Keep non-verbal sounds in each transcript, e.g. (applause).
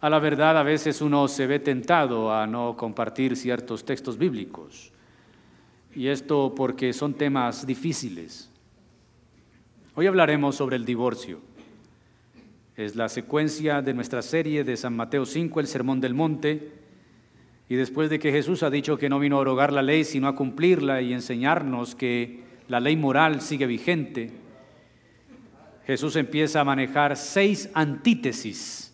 A la verdad, a veces uno se ve tentado a no compartir ciertos textos bíblicos. Y esto porque son temas difíciles. Hoy hablaremos sobre el divorcio. Es la secuencia de nuestra serie de San Mateo 5, el Sermón del Monte. Y después de que Jesús ha dicho que no vino a rogar la ley, sino a cumplirla y enseñarnos que la ley moral sigue vigente, Jesús empieza a manejar seis antítesis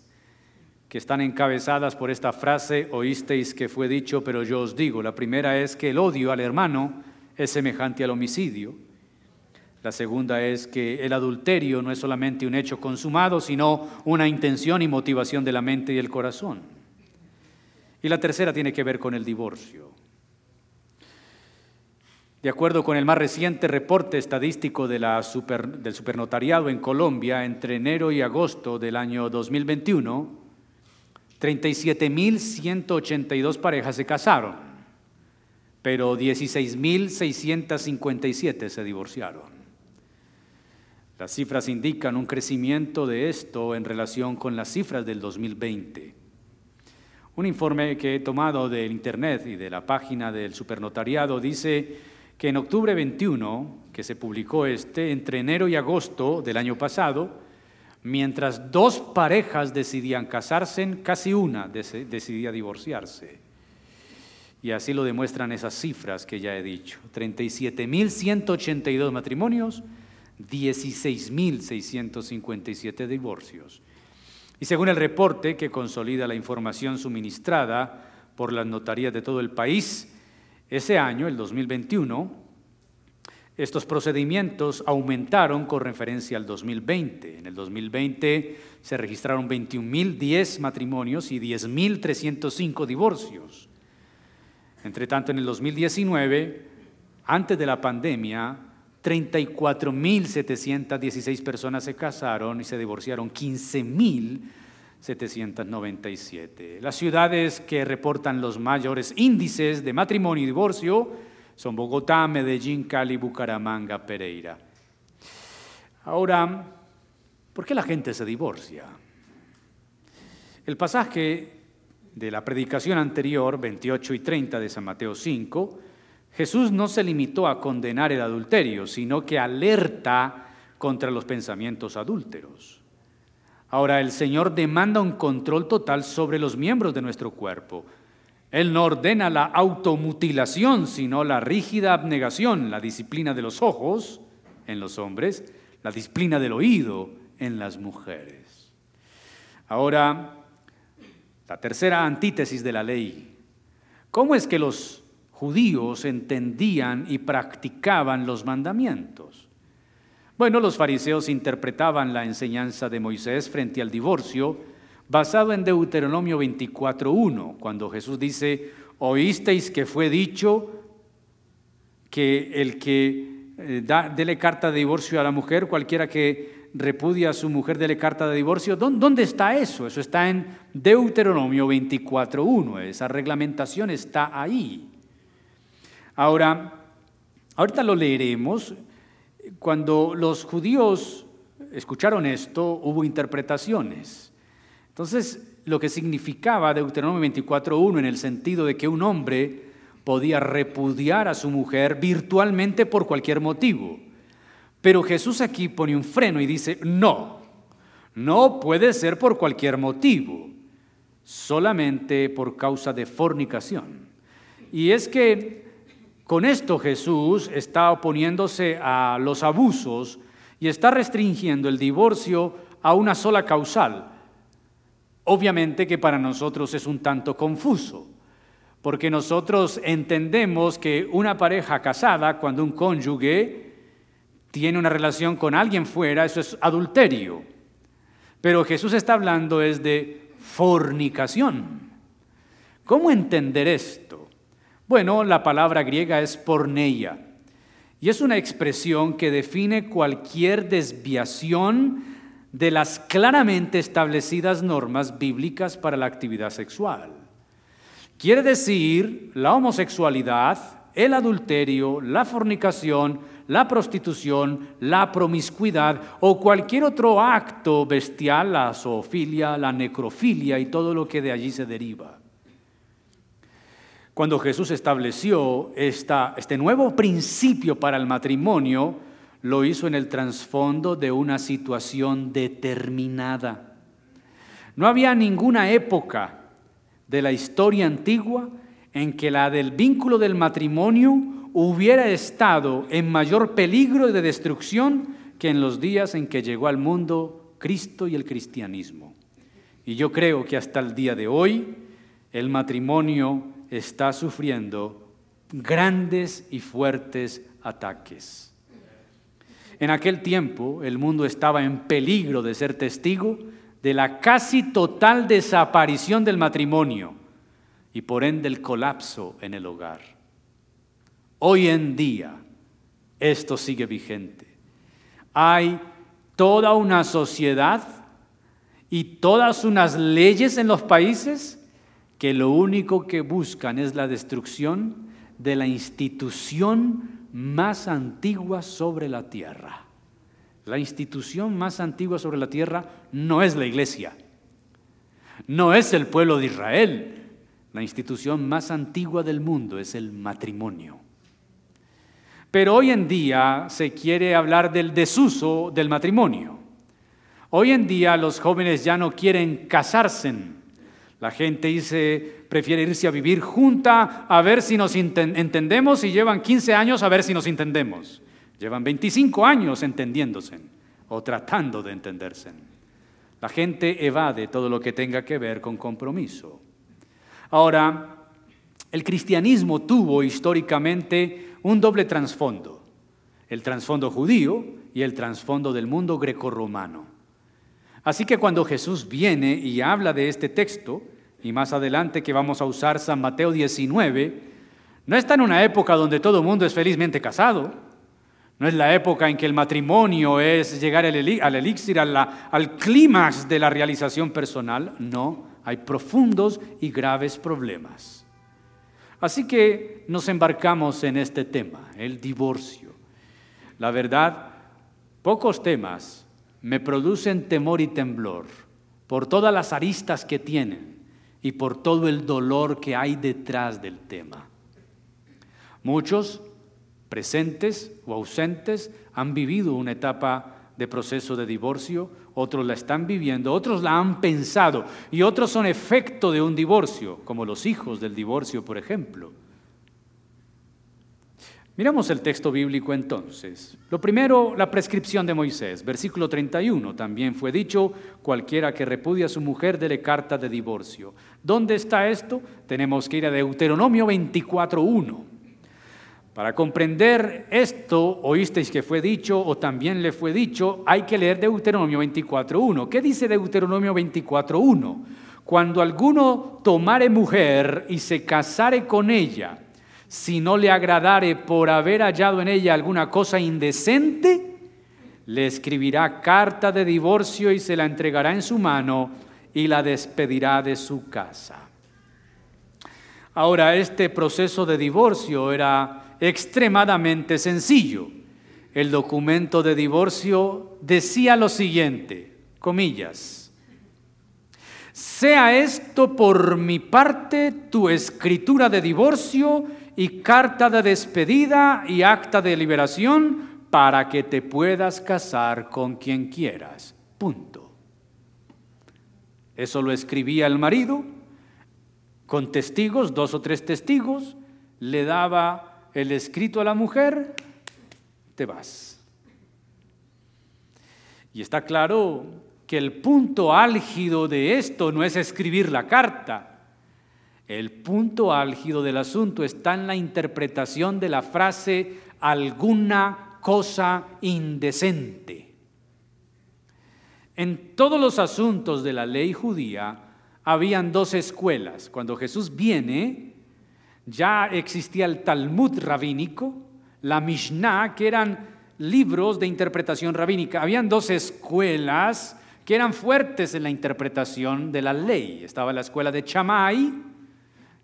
que están encabezadas por esta frase, oísteis que fue dicho, pero yo os digo. La primera es que el odio al hermano es semejante al homicidio. La segunda es que el adulterio no es solamente un hecho consumado, sino una intención y motivación de la mente y el corazón. Y la tercera tiene que ver con el divorcio. De acuerdo con el más reciente reporte estadístico de la del supernotariado en Colombia, entre enero y agosto del año 2021, 37.182 parejas se casaron, pero 16.657 se divorciaron. Las cifras indican un crecimiento de esto en relación con las cifras del 2020. Un informe que he tomado del Internet y de la página del supernotariado dice que en octubre 21, que se publicó este, entre enero y agosto del año pasado, mientras dos parejas decidían casarse, casi una decidía divorciarse. Y así lo demuestran esas cifras que ya he dicho. 37.182 matrimonios 16.657 divorcios. Y según el reporte que consolida la información suministrada por las notarías de todo el país, ese año, el 2021, estos procedimientos aumentaron con referencia al 2020. En el 2020 se registraron 21.010 matrimonios y 10.305 divorcios. Entre tanto, en el 2019, antes de la pandemia, 34.716 personas se casaron y se divorciaron 15.797. Las ciudades que reportan los mayores índices de matrimonio y divorcio son Bogotá, Medellín, Cali, Bucaramanga, Pereira. Ahora, ¿por qué la gente se divorcia? El pasaje de la predicación anterior, 28 y 30 de San Mateo 5, Jesús no se limitó a condenar el adulterio, sino que alerta contra los pensamientos adúlteros. Ahora, el Señor demanda un control total sobre los miembros de nuestro cuerpo. Él no ordena la automutilación, sino la rígida abnegación, la disciplina de los ojos en los hombres, la disciplina del oído en las mujeres. Ahora, la tercera antítesis de la ley. ¿Cómo es que los judíos entendían y practicaban los mandamientos. Bueno, los fariseos interpretaban la enseñanza de Moisés frente al divorcio basado en Deuteronomio 24.1, cuando Jesús dice, oísteis que fue dicho que el que eh, da, dele carta de divorcio a la mujer, cualquiera que repudia a su mujer, dele carta de divorcio. ¿Dónde está eso? Eso está en Deuteronomio 24.1, esa reglamentación está ahí. Ahora, ahorita lo leeremos. Cuando los judíos escucharon esto, hubo interpretaciones. Entonces, lo que significaba Deuteronomio 24.1 en el sentido de que un hombre podía repudiar a su mujer virtualmente por cualquier motivo. Pero Jesús aquí pone un freno y dice, no, no puede ser por cualquier motivo, solamente por causa de fornicación. Y es que con esto Jesús está oponiéndose a los abusos y está restringiendo el divorcio a una sola causal. Obviamente que para nosotros es un tanto confuso, porque nosotros entendemos que una pareja casada, cuando un cónyuge tiene una relación con alguien fuera, eso es adulterio. Pero Jesús está hablando es de fornicación. ¿Cómo entender esto? Bueno, la palabra griega es porneia y es una expresión que define cualquier desviación de las claramente establecidas normas bíblicas para la actividad sexual. Quiere decir la homosexualidad el adulterio, la fornicación, la prostitución, la promiscuidad o cualquier otro acto bestial, la zoofilia, la necrofilia y todo lo que de allí se deriva. Cuando Jesús estableció esta, este nuevo principio para el matrimonio, lo hizo en el trasfondo de una situación determinada. No había ninguna época de la historia antigua en que la del vínculo del matrimonio hubiera estado en mayor peligro de destrucción que en los días en que llegó al mundo Cristo y el cristianismo. Y yo creo que hasta el día de hoy el matrimonio está sufriendo grandes y fuertes ataques. En aquel tiempo el mundo estaba en peligro de ser testigo de la casi total desaparición del matrimonio y por ende el colapso en el hogar. Hoy en día esto sigue vigente. Hay toda una sociedad y todas unas leyes en los países que lo único que buscan es la destrucción de la institución más antigua sobre la tierra. La institución más antigua sobre la tierra no es la iglesia, no es el pueblo de Israel, la institución más antigua del mundo es el matrimonio. Pero hoy en día se quiere hablar del desuso del matrimonio. Hoy en día los jóvenes ya no quieren casarse. La gente dice, prefiere irse a vivir junta a ver si nos entendemos y llevan 15 años a ver si nos entendemos. Llevan 25 años entendiéndose o tratando de entenderse. La gente evade todo lo que tenga que ver con compromiso. Ahora, el cristianismo tuvo históricamente un doble trasfondo, el trasfondo judío y el trasfondo del mundo grecorromano. Así que cuando Jesús viene y habla de este texto, y más adelante que vamos a usar San Mateo 19, no está en una época donde todo mundo es felizmente casado, no es la época en que el matrimonio es llegar al elixir, al clímax de la realización personal, no hay profundos y graves problemas. Así que nos embarcamos en este tema, el divorcio. La verdad, pocos temas me producen temor y temblor por todas las aristas que tienen y por todo el dolor que hay detrás del tema. Muchos, presentes o ausentes, han vivido una etapa de proceso de divorcio otros la están viviendo, otros la han pensado y otros son efecto de un divorcio, como los hijos del divorcio, por ejemplo. Miramos el texto bíblico entonces. Lo primero, la prescripción de Moisés, versículo 31. También fue dicho, cualquiera que repudia a su mujer dele carta de divorcio. ¿Dónde está esto? Tenemos que ir a Deuteronomio 24.1. Para comprender esto, oísteis que fue dicho o también le fue dicho, hay que leer Deuteronomio 24.1. ¿Qué dice Deuteronomio 24.1? Cuando alguno tomare mujer y se casare con ella, si no le agradare por haber hallado en ella alguna cosa indecente, le escribirá carta de divorcio y se la entregará en su mano y la despedirá de su casa. Ahora, este proceso de divorcio era extremadamente sencillo. El documento de divorcio decía lo siguiente, comillas, sea esto por mi parte tu escritura de divorcio y carta de despedida y acta de liberación para que te puedas casar con quien quieras. Punto. Eso lo escribía el marido con testigos, dos o tres testigos, le daba el escrito a la mujer, te vas. Y está claro que el punto álgido de esto no es escribir la carta. El punto álgido del asunto está en la interpretación de la frase alguna cosa indecente. En todos los asuntos de la ley judía habían dos escuelas. Cuando Jesús viene, ya existía el Talmud rabínico, la Mishnah, que eran libros de interpretación rabínica. Habían dos escuelas que eran fuertes en la interpretación de la ley. Estaba la escuela de Chamay,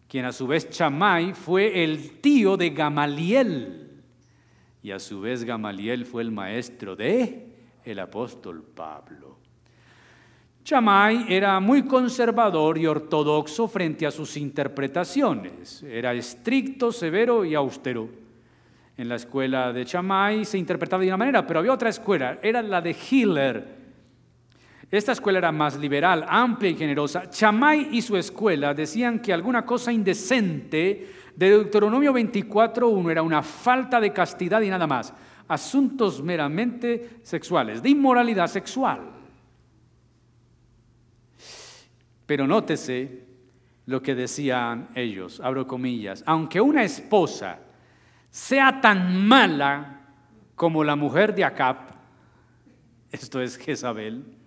quien a su vez Chamay fue el tío de Gamaliel. Y a su vez Gamaliel fue el maestro de el apóstol Pablo. Chamay era muy conservador y ortodoxo frente a sus interpretaciones. Era estricto, severo y austero. En la escuela de Chamay se interpretaba de una manera, pero había otra escuela, era la de Hiller, esta escuela era más liberal, amplia y generosa. Chamay y su escuela decían que alguna cosa indecente de Deuteronomio 24.1 era una falta de castidad y nada más. Asuntos meramente sexuales, de inmoralidad sexual. Pero nótese lo que decían ellos, abro comillas, aunque una esposa sea tan mala como la mujer de Acab, esto es Jezabel,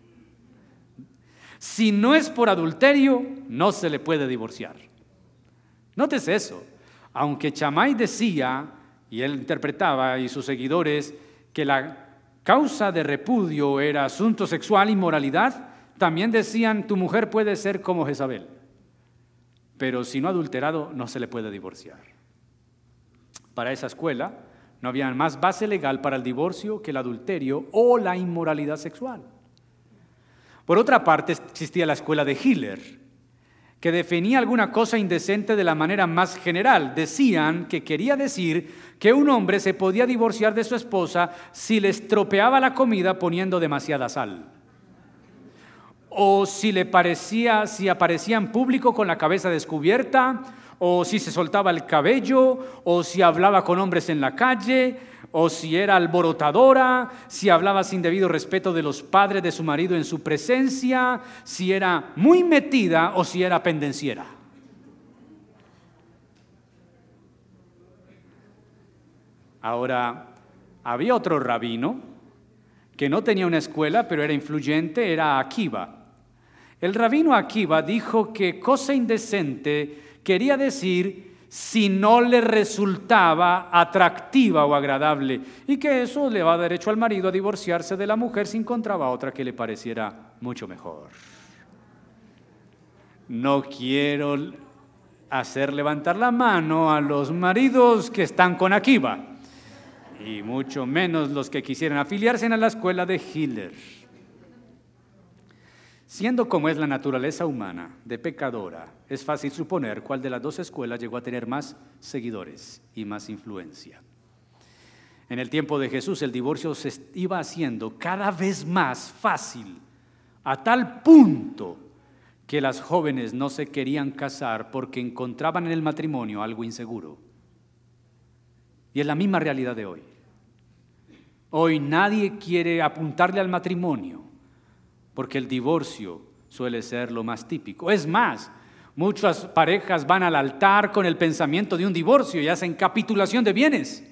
si no es por adulterio, no se le puede divorciar. Nótese eso. Aunque Chamay decía, y él interpretaba, y sus seguidores, que la causa de repudio era asunto sexual, y moralidad, también decían, tu mujer puede ser como Jezabel. Pero si no adulterado, no se le puede divorciar. Para esa escuela no había más base legal para el divorcio que el adulterio o la inmoralidad sexual. Por otra parte, existía la escuela de Hiller, que definía alguna cosa indecente de la manera más general. Decían que quería decir que un hombre se podía divorciar de su esposa si le estropeaba la comida poniendo demasiada sal. O si le parecía, si aparecía en público con la cabeza descubierta, o si se soltaba el cabello, o si hablaba con hombres en la calle, o si era alborotadora, si hablaba sin debido respeto de los padres de su marido en su presencia, si era muy metida o si era pendenciera. Ahora, había otro rabino que no tenía una escuela, pero era influyente, era Akiva. El rabino Akiva dijo que cosa indecente quería decir si no le resultaba atractiva o agradable y que eso le va derecho al marido a divorciarse de la mujer si encontraba otra que le pareciera mucho mejor. No quiero hacer levantar la mano a los maridos que están con Akiva y mucho menos los que quisieran afiliarse a la escuela de Hitler. Siendo como es la naturaleza humana de pecadora, es fácil suponer cuál de las dos escuelas llegó a tener más seguidores y más influencia. En el tiempo de Jesús el divorcio se iba haciendo cada vez más fácil, a tal punto que las jóvenes no se querían casar porque encontraban en el matrimonio algo inseguro. Y es la misma realidad de hoy. Hoy nadie quiere apuntarle al matrimonio porque el divorcio suele ser lo más típico. Es más, muchas parejas van al altar con el pensamiento de un divorcio y hacen capitulación de bienes.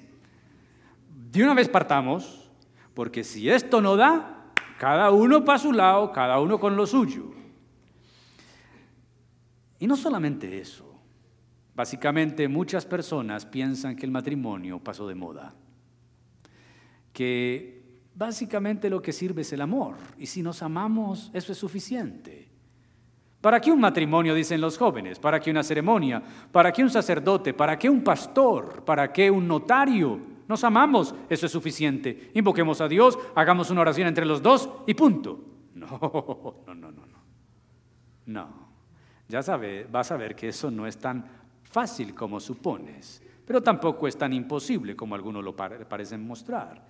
De una vez partamos, porque si esto no da, cada uno para su lado, cada uno con lo suyo. Y no solamente eso, básicamente muchas personas piensan que el matrimonio pasó de moda, que Básicamente lo que sirve es el amor. Y si nos amamos, eso es suficiente. ¿Para qué un matrimonio, dicen los jóvenes? ¿Para qué una ceremonia? ¿Para qué un sacerdote? ¿Para qué un pastor? ¿Para qué un notario? Nos amamos, eso es suficiente. Invoquemos a Dios, hagamos una oración entre los dos y punto. (laughs) No, no, no, no, no. No. Ya sabes, vas a ver que eso no es tan fácil como supones, pero tampoco es tan imposible como algunos lo parecen mostrar.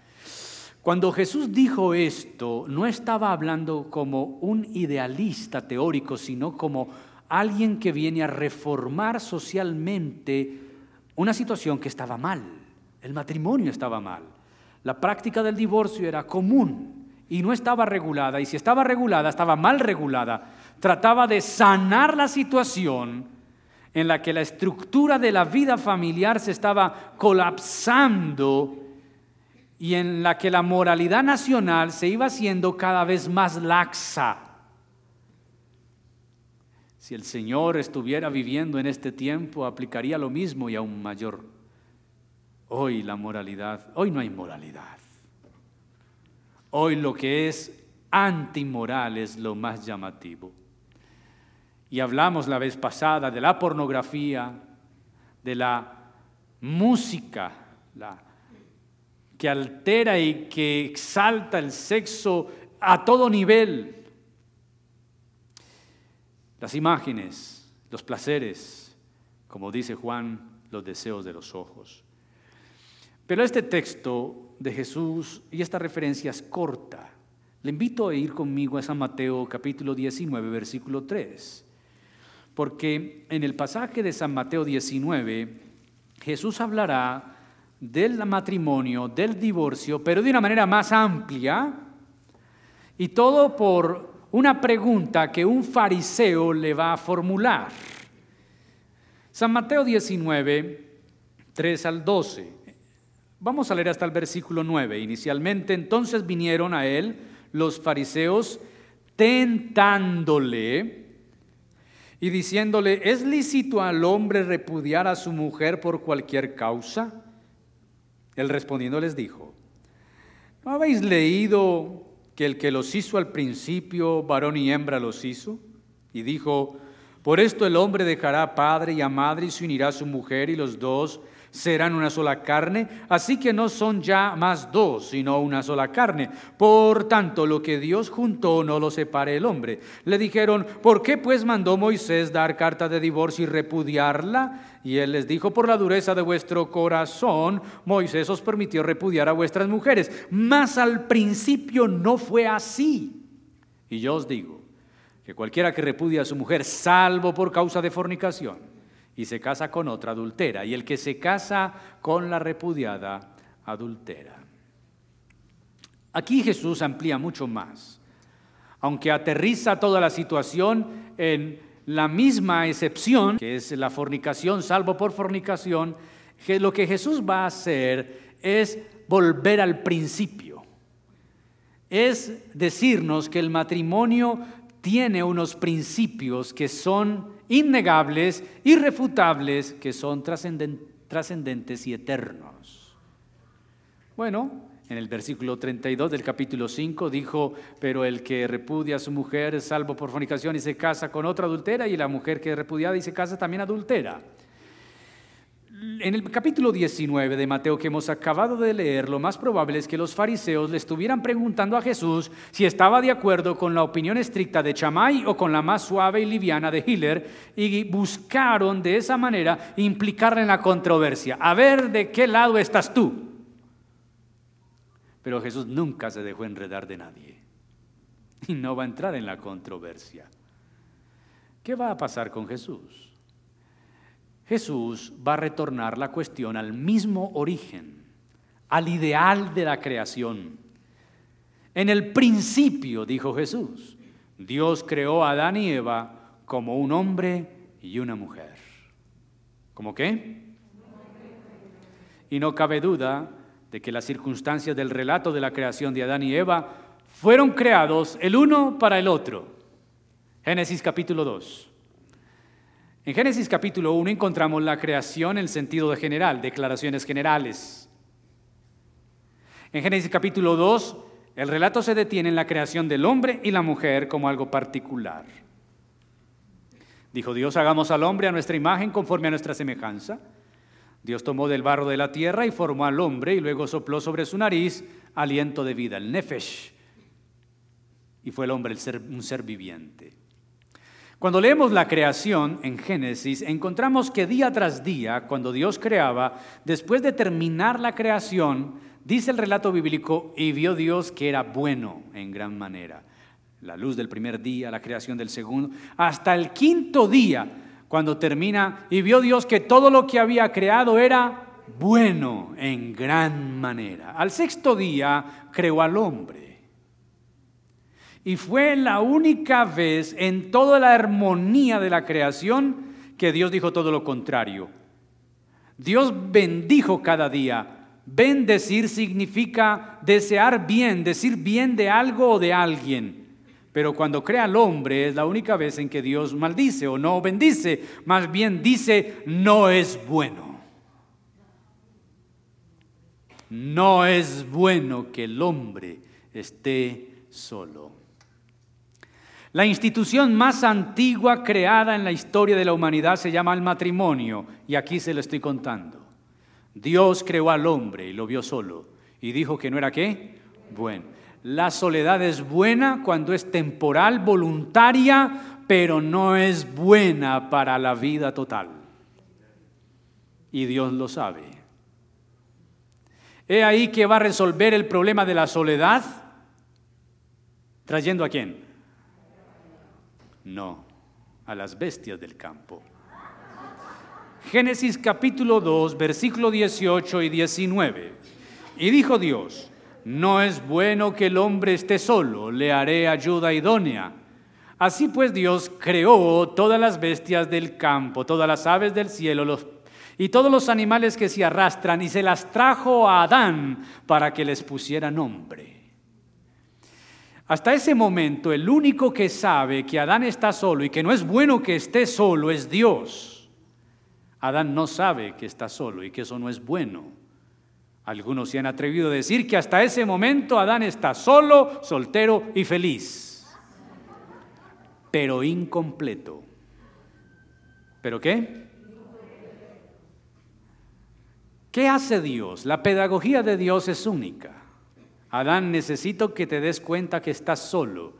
Cuando Jesús dijo esto, no estaba hablando como un idealista teórico, sino como alguien que viene a reformar socialmente una situación que estaba mal. El matrimonio estaba mal. La práctica del divorcio era común y no estaba regulada. Y si estaba regulada, estaba mal regulada. Trataba de sanar la situación en la que la estructura de la vida familiar se estaba colapsando y en la que la moralidad nacional se iba haciendo cada vez más laxa. Si el Señor estuviera viviendo en este tiempo, aplicaría lo mismo y aún mayor. Hoy la moralidad, hoy no hay moralidad. Hoy lo que es antimoral es lo más llamativo. Y hablamos la vez pasada de la pornografía, de la música, la, que altera y que exalta el sexo a todo nivel. Las imágenes, los placeres, como dice Juan, los deseos de los ojos. Pero este texto de Jesús y esta referencia es corta. Le invito a ir conmigo a San Mateo capítulo 19, versículo 3. Porque en el pasaje de San Mateo 19, Jesús hablará del matrimonio, del divorcio, pero de una manera más amplia, y todo por una pregunta que un fariseo le va a formular. San Mateo 19, 3 al 12. Vamos a leer hasta el versículo 9. Inicialmente entonces vinieron a él los fariseos tentándole y diciéndole, ¿es lícito al hombre repudiar a su mujer por cualquier causa? Él respondiendo les dijo, ¿no habéis leído que el que los hizo al principio, varón y hembra los hizo? Y dijo, por esto el hombre dejará padre y a madre y se unirá a su mujer y los dos serán una sola carne, así que no son ya más dos, sino una sola carne. Por tanto, lo que Dios juntó no lo separe el hombre. Le dijeron, ¿por qué pues mandó Moisés dar carta de divorcio y repudiarla? Y él les dijo, por la dureza de vuestro corazón, Moisés os permitió repudiar a vuestras mujeres. Mas al principio no fue así. Y yo os digo, que cualquiera que repudia a su mujer, salvo por causa de fornicación, y se casa con otra adultera, y el que se casa con la repudiada adultera. Aquí Jesús amplía mucho más, aunque aterriza toda la situación en la misma excepción, que es la fornicación, salvo por fornicación, que lo que Jesús va a hacer es volver al principio. Es decirnos que el matrimonio tiene unos principios que son innegables, irrefutables, que son trascendentes y eternos. Bueno, en el versículo 32 del capítulo 5 dijo, pero el que repudia a su mujer es salvo por fornicación y se casa con otra adultera, y la mujer que repudiada y se casa también adultera. En el capítulo 19 de Mateo que hemos acabado de leer, lo más probable es que los fariseos le estuvieran preguntando a Jesús si estaba de acuerdo con la opinión estricta de Chamay o con la más suave y liviana de Hiller y buscaron de esa manera implicarle en la controversia. A ver de qué lado estás tú. Pero Jesús nunca se dejó enredar de nadie y no va a entrar en la controversia. ¿Qué va a pasar con Jesús? Jesús va a retornar la cuestión al mismo origen, al ideal de la creación. En el principio, dijo Jesús, Dios creó a Adán y Eva como un hombre y una mujer. ¿Cómo qué? Y no cabe duda de que las circunstancias del relato de la creación de Adán y Eva fueron creados el uno para el otro. Génesis capítulo 2. En Génesis capítulo 1 encontramos la creación en el sentido de general, declaraciones generales. En Génesis capítulo 2, el relato se detiene en la creación del hombre y la mujer como algo particular. Dijo Dios, hagamos al hombre a nuestra imagen conforme a nuestra semejanza. Dios tomó del barro de la tierra y formó al hombre y luego sopló sobre su nariz aliento de vida, el nefesh. Y fue el hombre un ser viviente. Cuando leemos la creación en Génesis, encontramos que día tras día, cuando Dios creaba, después de terminar la creación, dice el relato bíblico, y vio Dios que era bueno en gran manera. La luz del primer día, la creación del segundo, hasta el quinto día, cuando termina, y vio Dios que todo lo que había creado era bueno en gran manera. Al sexto día creó al hombre. Y fue la única vez en toda la armonía de la creación que Dios dijo todo lo contrario. Dios bendijo cada día. Bendecir significa desear bien, decir bien de algo o de alguien. Pero cuando crea al hombre es la única vez en que Dios maldice o no bendice. Más bien dice, no es bueno. No es bueno que el hombre esté solo. La institución más antigua creada en la historia de la humanidad se llama el matrimonio, y aquí se lo estoy contando. Dios creó al hombre y lo vio solo, y dijo que no era qué? Bueno. La soledad es buena cuando es temporal, voluntaria, pero no es buena para la vida total. Y Dios lo sabe. He ahí que va a resolver el problema de la soledad trayendo a quién? No, a las bestias del campo. Génesis capítulo 2, versículo 18 y 19. Y dijo Dios, no es bueno que el hombre esté solo, le haré ayuda idónea. Así pues Dios creó todas las bestias del campo, todas las aves del cielo y todos los animales que se arrastran y se las trajo a Adán para que les pusiera nombre. Hasta ese momento, el único que sabe que Adán está solo y que no es bueno que esté solo es Dios. Adán no sabe que está solo y que eso no es bueno. Algunos se han atrevido a decir que hasta ese momento Adán está solo, soltero y feliz, pero incompleto. ¿Pero qué? ¿Qué hace Dios? La pedagogía de Dios es única. Adán, necesito que te des cuenta que estás solo.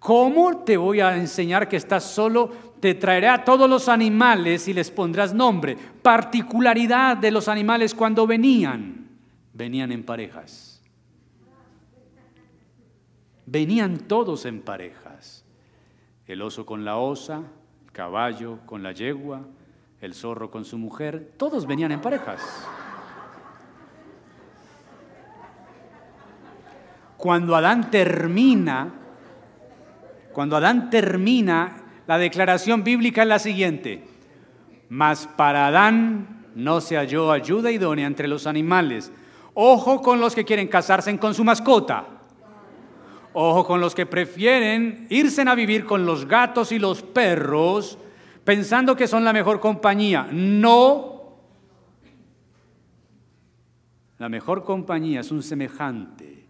¿Cómo te voy a enseñar que estás solo? Te traeré a todos los animales y les pondrás nombre. Particularidad de los animales cuando venían. Venían en parejas. Venían todos en parejas. El oso con la osa, el caballo con la yegua, el zorro con su mujer, todos venían en parejas. Cuando Adán termina, cuando Adán termina, la declaración bíblica es la siguiente. Mas para Adán no se halló ayuda idónea entre los animales. Ojo con los que quieren casarse con su mascota. Ojo con los que prefieren irse a vivir con los gatos y los perros pensando que son la mejor compañía. No. La mejor compañía es un semejante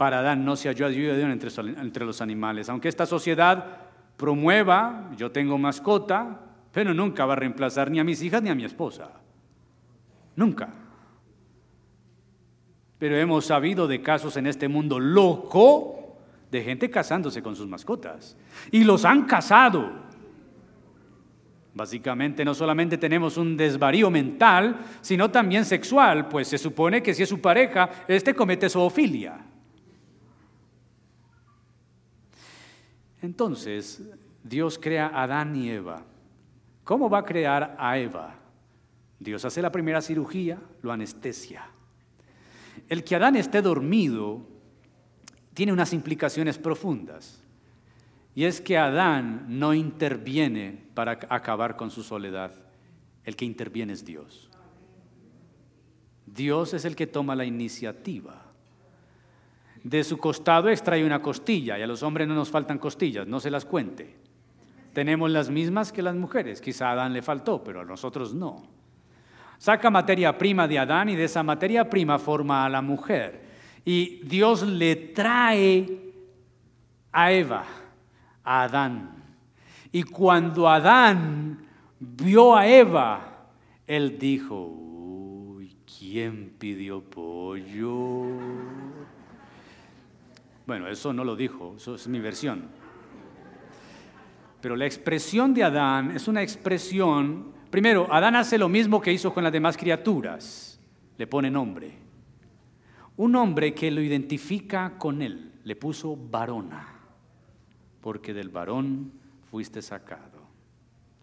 para Adán no se halló ayuda entre, entre los animales. Aunque esta sociedad promueva, yo tengo mascota, pero nunca va a reemplazar ni a mis hijas ni a mi esposa. Nunca. Pero hemos sabido de casos en este mundo loco de gente casándose con sus mascotas. Y los han casado. Básicamente no solamente tenemos un desvarío mental, sino también sexual, pues se supone que si es su pareja, este comete zoofilia. Entonces, Dios crea a Adán y Eva. ¿Cómo va a crear a Eva? Dios hace la primera cirugía, lo anestesia. El que Adán esté dormido tiene unas implicaciones profundas. Y es que Adán no interviene para acabar con su soledad. El que interviene es Dios. Dios es el que toma la iniciativa. De su costado extrae una costilla y a los hombres no nos faltan costillas, no se las cuente. Tenemos las mismas que las mujeres, quizá Adán le faltó, pero a nosotros no. Saca materia prima de Adán y de esa materia prima forma a la mujer. Y Dios le trae a Eva, a Adán. Y cuando Adán vio a Eva, él dijo, uy, ¿quién pidió pollo? Bueno, eso no lo dijo, eso es mi versión. Pero la expresión de Adán es una expresión, primero, Adán hace lo mismo que hizo con las demás criaturas, le pone nombre. Un nombre que lo identifica con él, le puso varona, porque del varón fuiste sacado,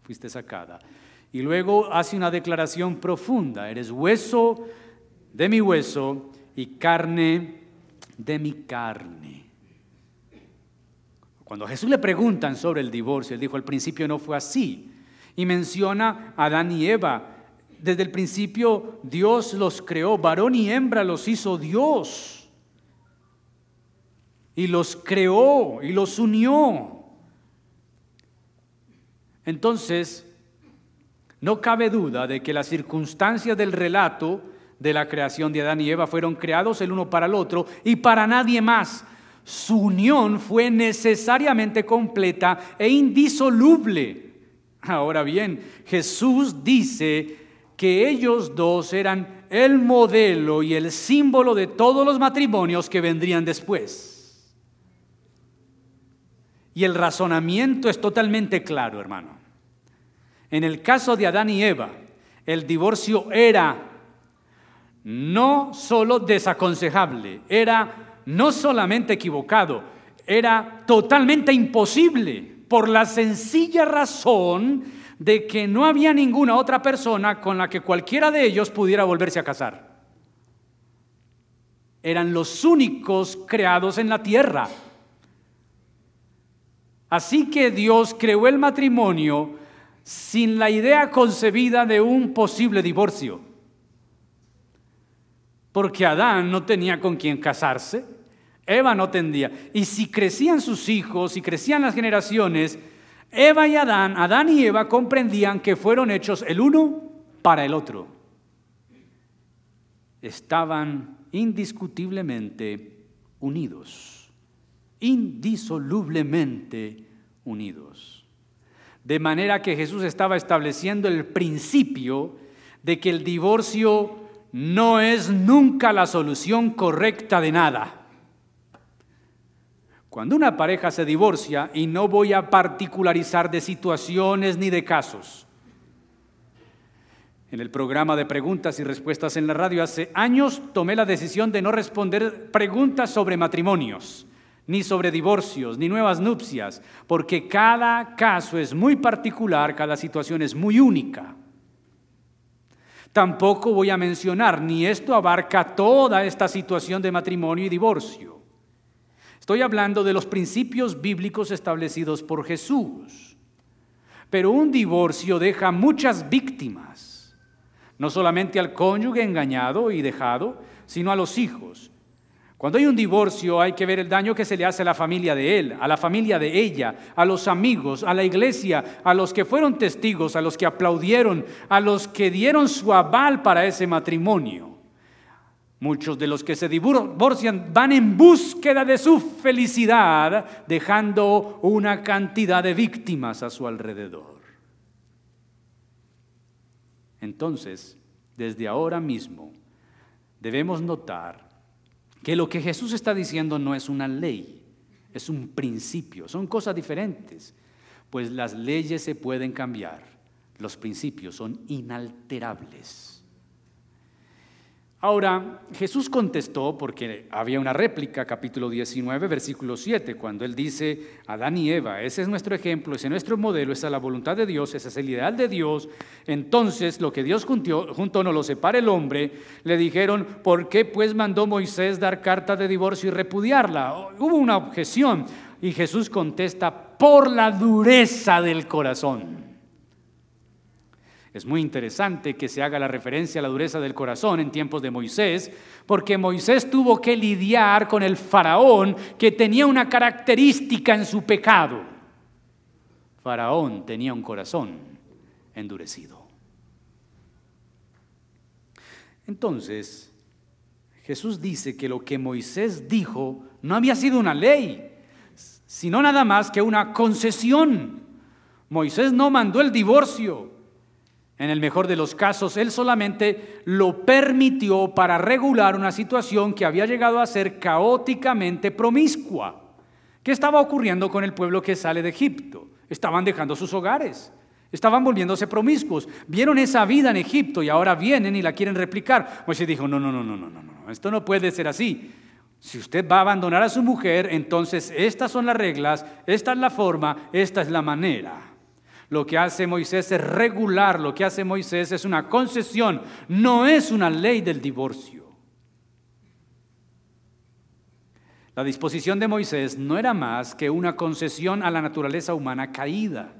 fuiste sacada. Y luego hace una declaración profunda, eres hueso de mi hueso y carne de mi carne. Cuando Jesús le preguntan sobre el divorcio, él dijo, al principio no fue así. Y menciona a Adán y Eva. Desde el principio Dios los creó, varón y hembra los hizo Dios. Y los creó y los unió. Entonces, no cabe duda de que las circunstancias del relato de la creación de Adán y Eva fueron creados el uno para el otro y para nadie más. Su unión fue necesariamente completa e indisoluble. Ahora bien, Jesús dice que ellos dos eran el modelo y el símbolo de todos los matrimonios que vendrían después. Y el razonamiento es totalmente claro, hermano. En el caso de Adán y Eva, el divorcio era no solo desaconsejable, era no solamente equivocado, era totalmente imposible por la sencilla razón de que no había ninguna otra persona con la que cualquiera de ellos pudiera volverse a casar. Eran los únicos creados en la tierra. Así que Dios creó el matrimonio sin la idea concebida de un posible divorcio. Porque Adán no tenía con quien casarse Eva no tendía. Y si crecían sus hijos y crecían las generaciones, Eva y Adán, Adán y Eva comprendían que fueron hechos el uno para el otro. Estaban indiscutiblemente unidos, indisolublemente unidos. De manera que Jesús estaba estableciendo el principio de que el divorcio no es nunca la solución correcta de nada. Cuando una pareja se divorcia, y no voy a particularizar de situaciones ni de casos, en el programa de preguntas y respuestas en la radio hace años tomé la decisión de no responder preguntas sobre matrimonios, ni sobre divorcios, ni nuevas nupcias, porque cada caso es muy particular, cada situación es muy única. Tampoco voy a mencionar, ni esto abarca toda esta situación de matrimonio y divorcio. Estoy hablando de los principios bíblicos establecidos por Jesús. Pero un divorcio deja muchas víctimas, no solamente al cónyuge engañado y dejado, sino a los hijos. Cuando hay un divorcio hay que ver el daño que se le hace a la familia de él, a la familia de ella, a los amigos, a la iglesia, a los que fueron testigos, a los que aplaudieron, a los que dieron su aval para ese matrimonio. Muchos de los que se divorcian van en búsqueda de su felicidad, dejando una cantidad de víctimas a su alrededor. Entonces, desde ahora mismo, debemos notar que lo que Jesús está diciendo no es una ley, es un principio, son cosas diferentes, pues las leyes se pueden cambiar, los principios son inalterables. Ahora, Jesús contestó, porque había una réplica, capítulo 19, versículo 7, cuando él dice, Adán y Eva, ese es nuestro ejemplo, ese es nuestro modelo, esa es la voluntad de Dios, ese es el ideal de Dios. Entonces, lo que Dios juntó, junto no lo separa el hombre, le dijeron, ¿por qué pues mandó Moisés dar carta de divorcio y repudiarla? Hubo una objeción y Jesús contesta, por la dureza del corazón. Es muy interesante que se haga la referencia a la dureza del corazón en tiempos de Moisés, porque Moisés tuvo que lidiar con el faraón que tenía una característica en su pecado. Faraón tenía un corazón endurecido. Entonces, Jesús dice que lo que Moisés dijo no había sido una ley, sino nada más que una concesión. Moisés no mandó el divorcio, en el mejor de los casos, él solamente lo permitió para regular una situación que había llegado a ser caóticamente promiscua. ¿Qué estaba ocurriendo con el pueblo que sale de Egipto? Estaban dejando sus hogares, estaban volviéndose promiscuos. Vieron esa vida en Egipto y ahora vienen y la quieren replicar. Moisés dijo, no, no, no, no, no, no, no, esto no puede ser así. Si usted va a abandonar a su mujer, entonces estas son las reglas, esta es la forma, esta es la manera. Lo que hace Moisés es regular, lo que hace Moisés es una concesión, no es una ley del divorcio. La disposición de Moisés no era más que una concesión a la naturaleza humana caída.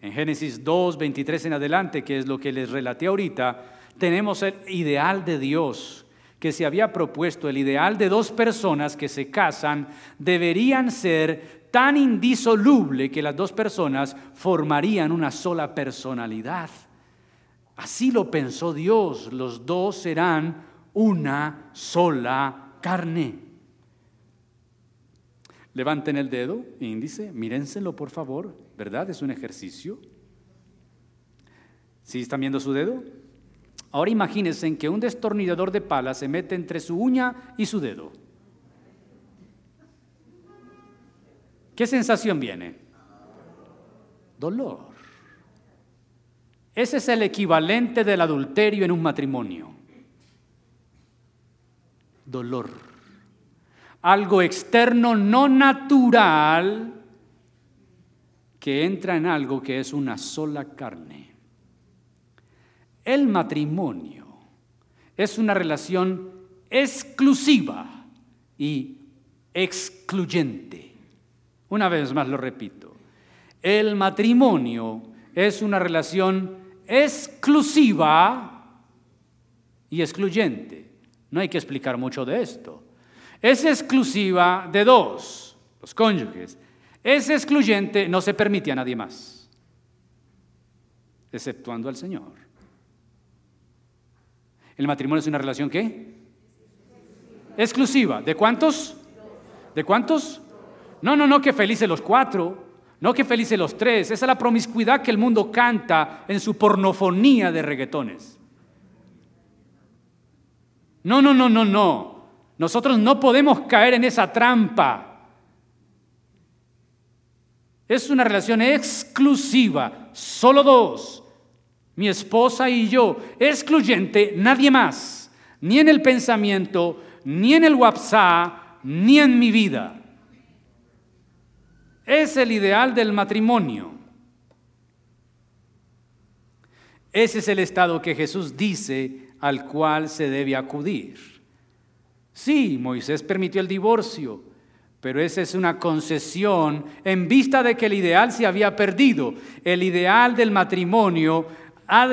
En Génesis 2, 23 en adelante, que es lo que les relaté ahorita, tenemos el ideal de Dios que se había propuesto, el ideal de dos personas que se casan, deberían ser tan indisoluble que las dos personas formarían una sola personalidad. Así lo pensó Dios, los dos serán una sola carne. Levanten el dedo índice, mírenselo por favor, ¿verdad? Es un ejercicio. ¿Sí están viendo su dedo? Ahora imagínense que un destornillador de pala se mete entre su uña y su dedo. ¿Qué sensación viene? Dolor. Ese es el equivalente del adulterio en un matrimonio. Dolor. Algo externo no natural que entra en algo que es una sola carne. El matrimonio es una relación exclusiva y excluyente. Una vez más lo repito. El matrimonio es una relación exclusiva y excluyente. No hay que explicar mucho de esto. Es exclusiva de dos, los cónyuges. Es excluyente, no se permite a nadie más, exceptuando al Señor. ¿El matrimonio es una relación qué? Exclusiva. ¿De cuántos? ¿De cuántos? No, no, no, que felices los cuatro. No que felices los tres. Esa es la promiscuidad que el mundo canta en su pornofonía de reggaetones. No, no, no, no, no. Nosotros no podemos caer en esa trampa. Es una relación exclusiva, solo dos, mi esposa y yo, excluyente, nadie más, ni en el pensamiento, ni en el WhatsApp, ni en mi vida. Es el ideal del matrimonio. Ese es el estado que Jesús dice al cual se debe acudir. Sí, Moisés permitió el divorcio, pero esa es una concesión en vista de que el ideal se había perdido. El ideal del matrimonio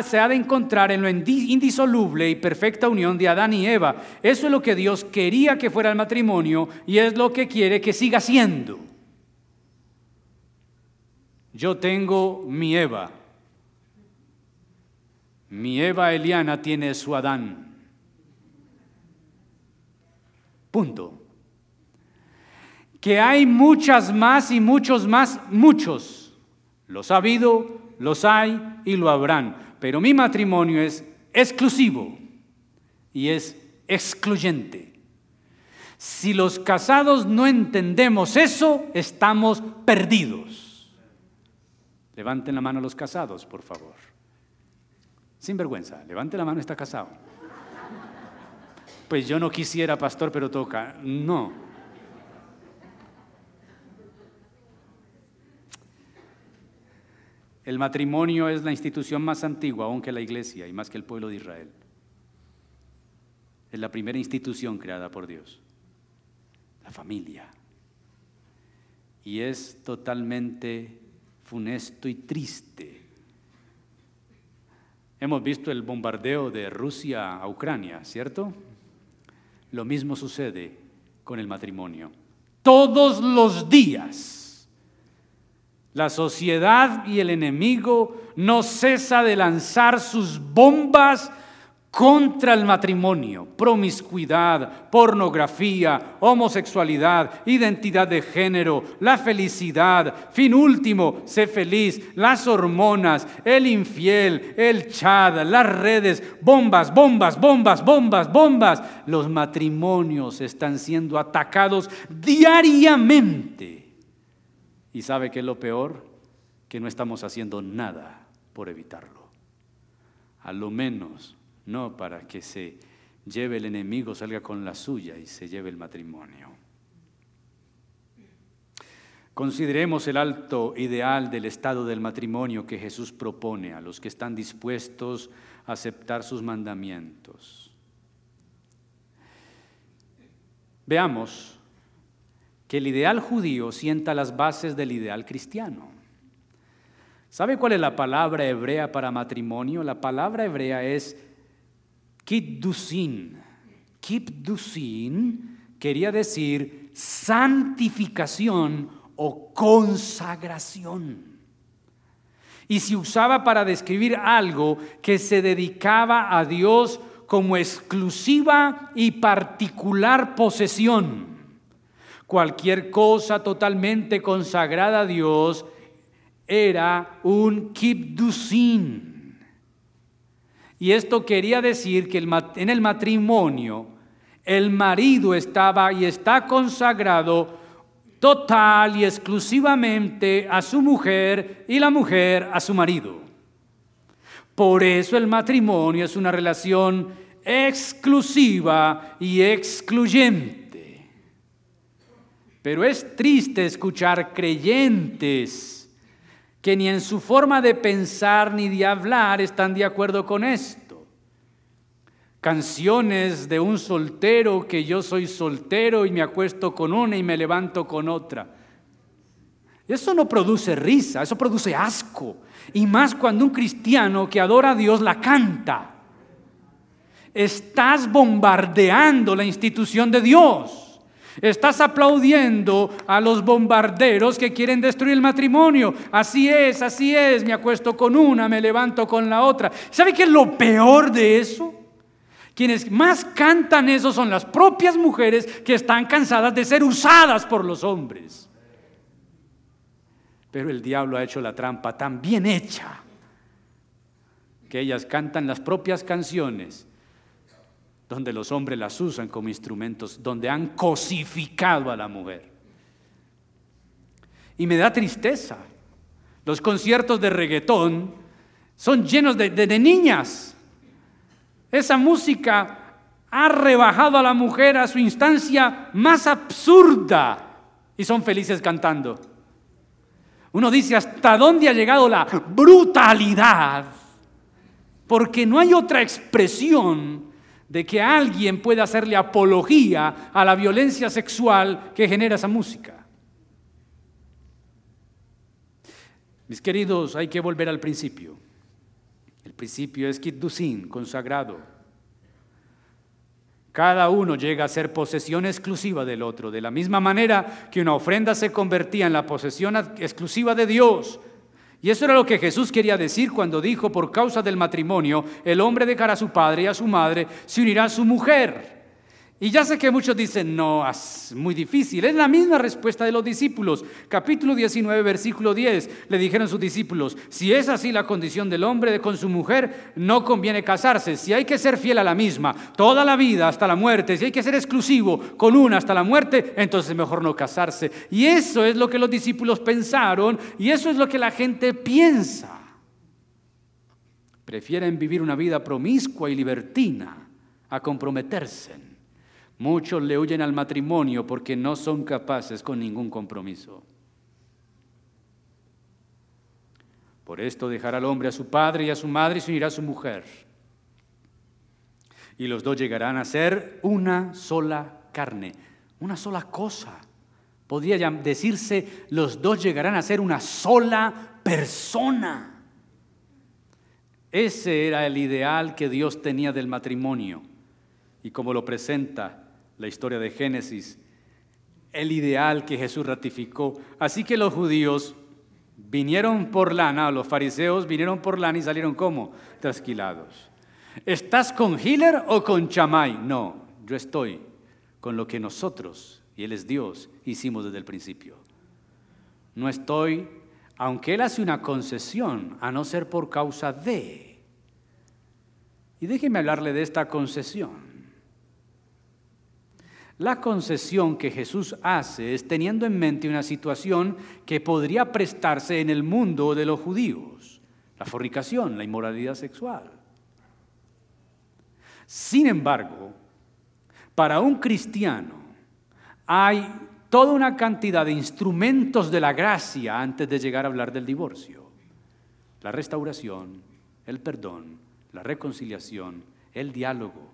se ha de encontrar en lo indisoluble y perfecta unión de Adán y Eva. Eso es lo que Dios quería que fuera el matrimonio y es lo que quiere que siga siendo. Yo tengo mi Eva. Mi Eva Eliana tiene su Adán. Punto. Que hay muchas más y muchos más, muchos. Los ha habido, los hay y lo habrán. Pero mi matrimonio es exclusivo y es excluyente. Si los casados no entendemos eso, estamos perdidos. Levanten la mano los casados, por favor. Sin vergüenza, levante la mano, está casado. Pues yo no quisiera, pastor, pero toca. No. El matrimonio es la institución más antigua aún que la iglesia y más que el pueblo de Israel. Es la primera institución creada por Dios, la familia. Y es totalmente funesto y triste. Hemos visto el bombardeo de Rusia a Ucrania, ¿cierto? Lo mismo sucede con el matrimonio. Todos los días la sociedad y el enemigo no cesa de lanzar sus bombas contra el matrimonio, promiscuidad, pornografía, homosexualidad, identidad de género, la felicidad, fin último, sé feliz, las hormonas, el infiel, el chad, las redes, bombas, bombas, bombas, bombas, bombas. Los matrimonios están siendo atacados diariamente. ¿Y sabe qué es lo peor? Que no estamos haciendo nada por evitarlo. A lo menos no para que se lleve el enemigo, salga con la suya y se lleve el matrimonio. Consideremos el alto ideal del estado del matrimonio que Jesús propone a los que están dispuestos a aceptar sus mandamientos. Veamos que el ideal judío sienta las bases del ideal cristiano. ¿Sabe cuál es la palabra hebrea para matrimonio? La palabra hebrea es Kiddusin. Kiddusin quería decir santificación o consagración. Y se usaba para describir algo que se dedicaba a Dios como exclusiva y particular posesión, Cualquier cosa totalmente consagrada a Dios era un kibdusin. Y esto quería decir que en el matrimonio el marido estaba y está consagrado total y exclusivamente a su mujer y la mujer a su marido. Por eso el matrimonio es una relación exclusiva y excluyente. Pero es triste escuchar creyentes que ni en su forma de pensar ni de hablar están de acuerdo con esto canciones de un soltero que yo soy soltero y me acuesto con una y me levanto con otra. Eso no produce risa, eso produce asco. Y más cuando un cristiano que adora a Dios la canta. Estás bombardeando la institución de Dios. Estás aplaudiendo a los bombarderos que quieren destruir el matrimonio. Así es, así es. Me acuesto con una, me levanto con la otra. ¿Sabe qué es lo peor de eso? Quienes más cantan eso son las propias mujeres que están cansadas de ser usadas por los hombres. Pero el diablo ha hecho la trampa tan bien hecha que ellas cantan las propias canciones donde los hombres las usan como instrumentos, donde han cosificado a la mujer. Y me da tristeza. Los conciertos de reggaetón son llenos de, de niñas esa música ha rebajado a la mujer a su instancia más absurda y son felices cantando. Uno dice, ¿hasta dónde ha llegado la brutalidad? Porque no hay otra expresión de que alguien pueda hacerle apología a la violencia sexual que genera esa música. Mis queridos, hay que volver al principio. El principio es Kiddusin, consagrado. Cada uno llega a ser posesión exclusiva del otro, de la misma manera que una ofrenda se convertía en la posesión exclusiva de Dios. Y eso era lo que Jesús quería decir cuando dijo, por causa del matrimonio, el hombre dejará a su padre y a su madre, se unirá a su mujer y ya sé que muchos dicen, no, es muy difícil. Es la misma respuesta de los discípulos. Capítulo 19, versículo 10. Le dijeron sus discípulos, si es así la condición del hombre con su mujer, no conviene casarse. Si hay que ser fiel a la misma toda la vida hasta la muerte, si hay que ser exclusivo con una hasta la muerte, entonces mejor no casarse. Y eso es lo que los discípulos pensaron y eso es lo que la gente piensa. Prefieren vivir una vida promiscua y libertina a comprometerse. Muchos le huyen al matrimonio porque no son capaces con ningún compromiso. Por esto dejará al hombre a su padre y a su madre y se unirá a su mujer. Y los dos llegarán a ser una sola carne, una sola cosa. Podría decirse, los dos llegarán a ser una sola persona. Ese era el ideal que Dios tenía del matrimonio. Y como lo presenta la historia de Génesis, el ideal que Jesús ratificó. Así que los judíos vinieron por lana, los fariseos vinieron por lana y salieron como trasquilados. ¿Estás con Hiller o con Chamay? No, yo estoy con lo que nosotros, y Él es Dios, hicimos desde el principio. No estoy, aunque Él hace una concesión, a no ser por causa de. Y déjeme hablarle de esta concesión. La concesión que Jesús hace es teniendo en mente una situación que podría prestarse en el mundo de los judíos, la fornicación, la inmoralidad sexual. Sin embargo, para un cristiano hay toda una cantidad de instrumentos de la gracia antes de llegar a hablar del divorcio. La restauración, el perdón, la reconciliación, el diálogo,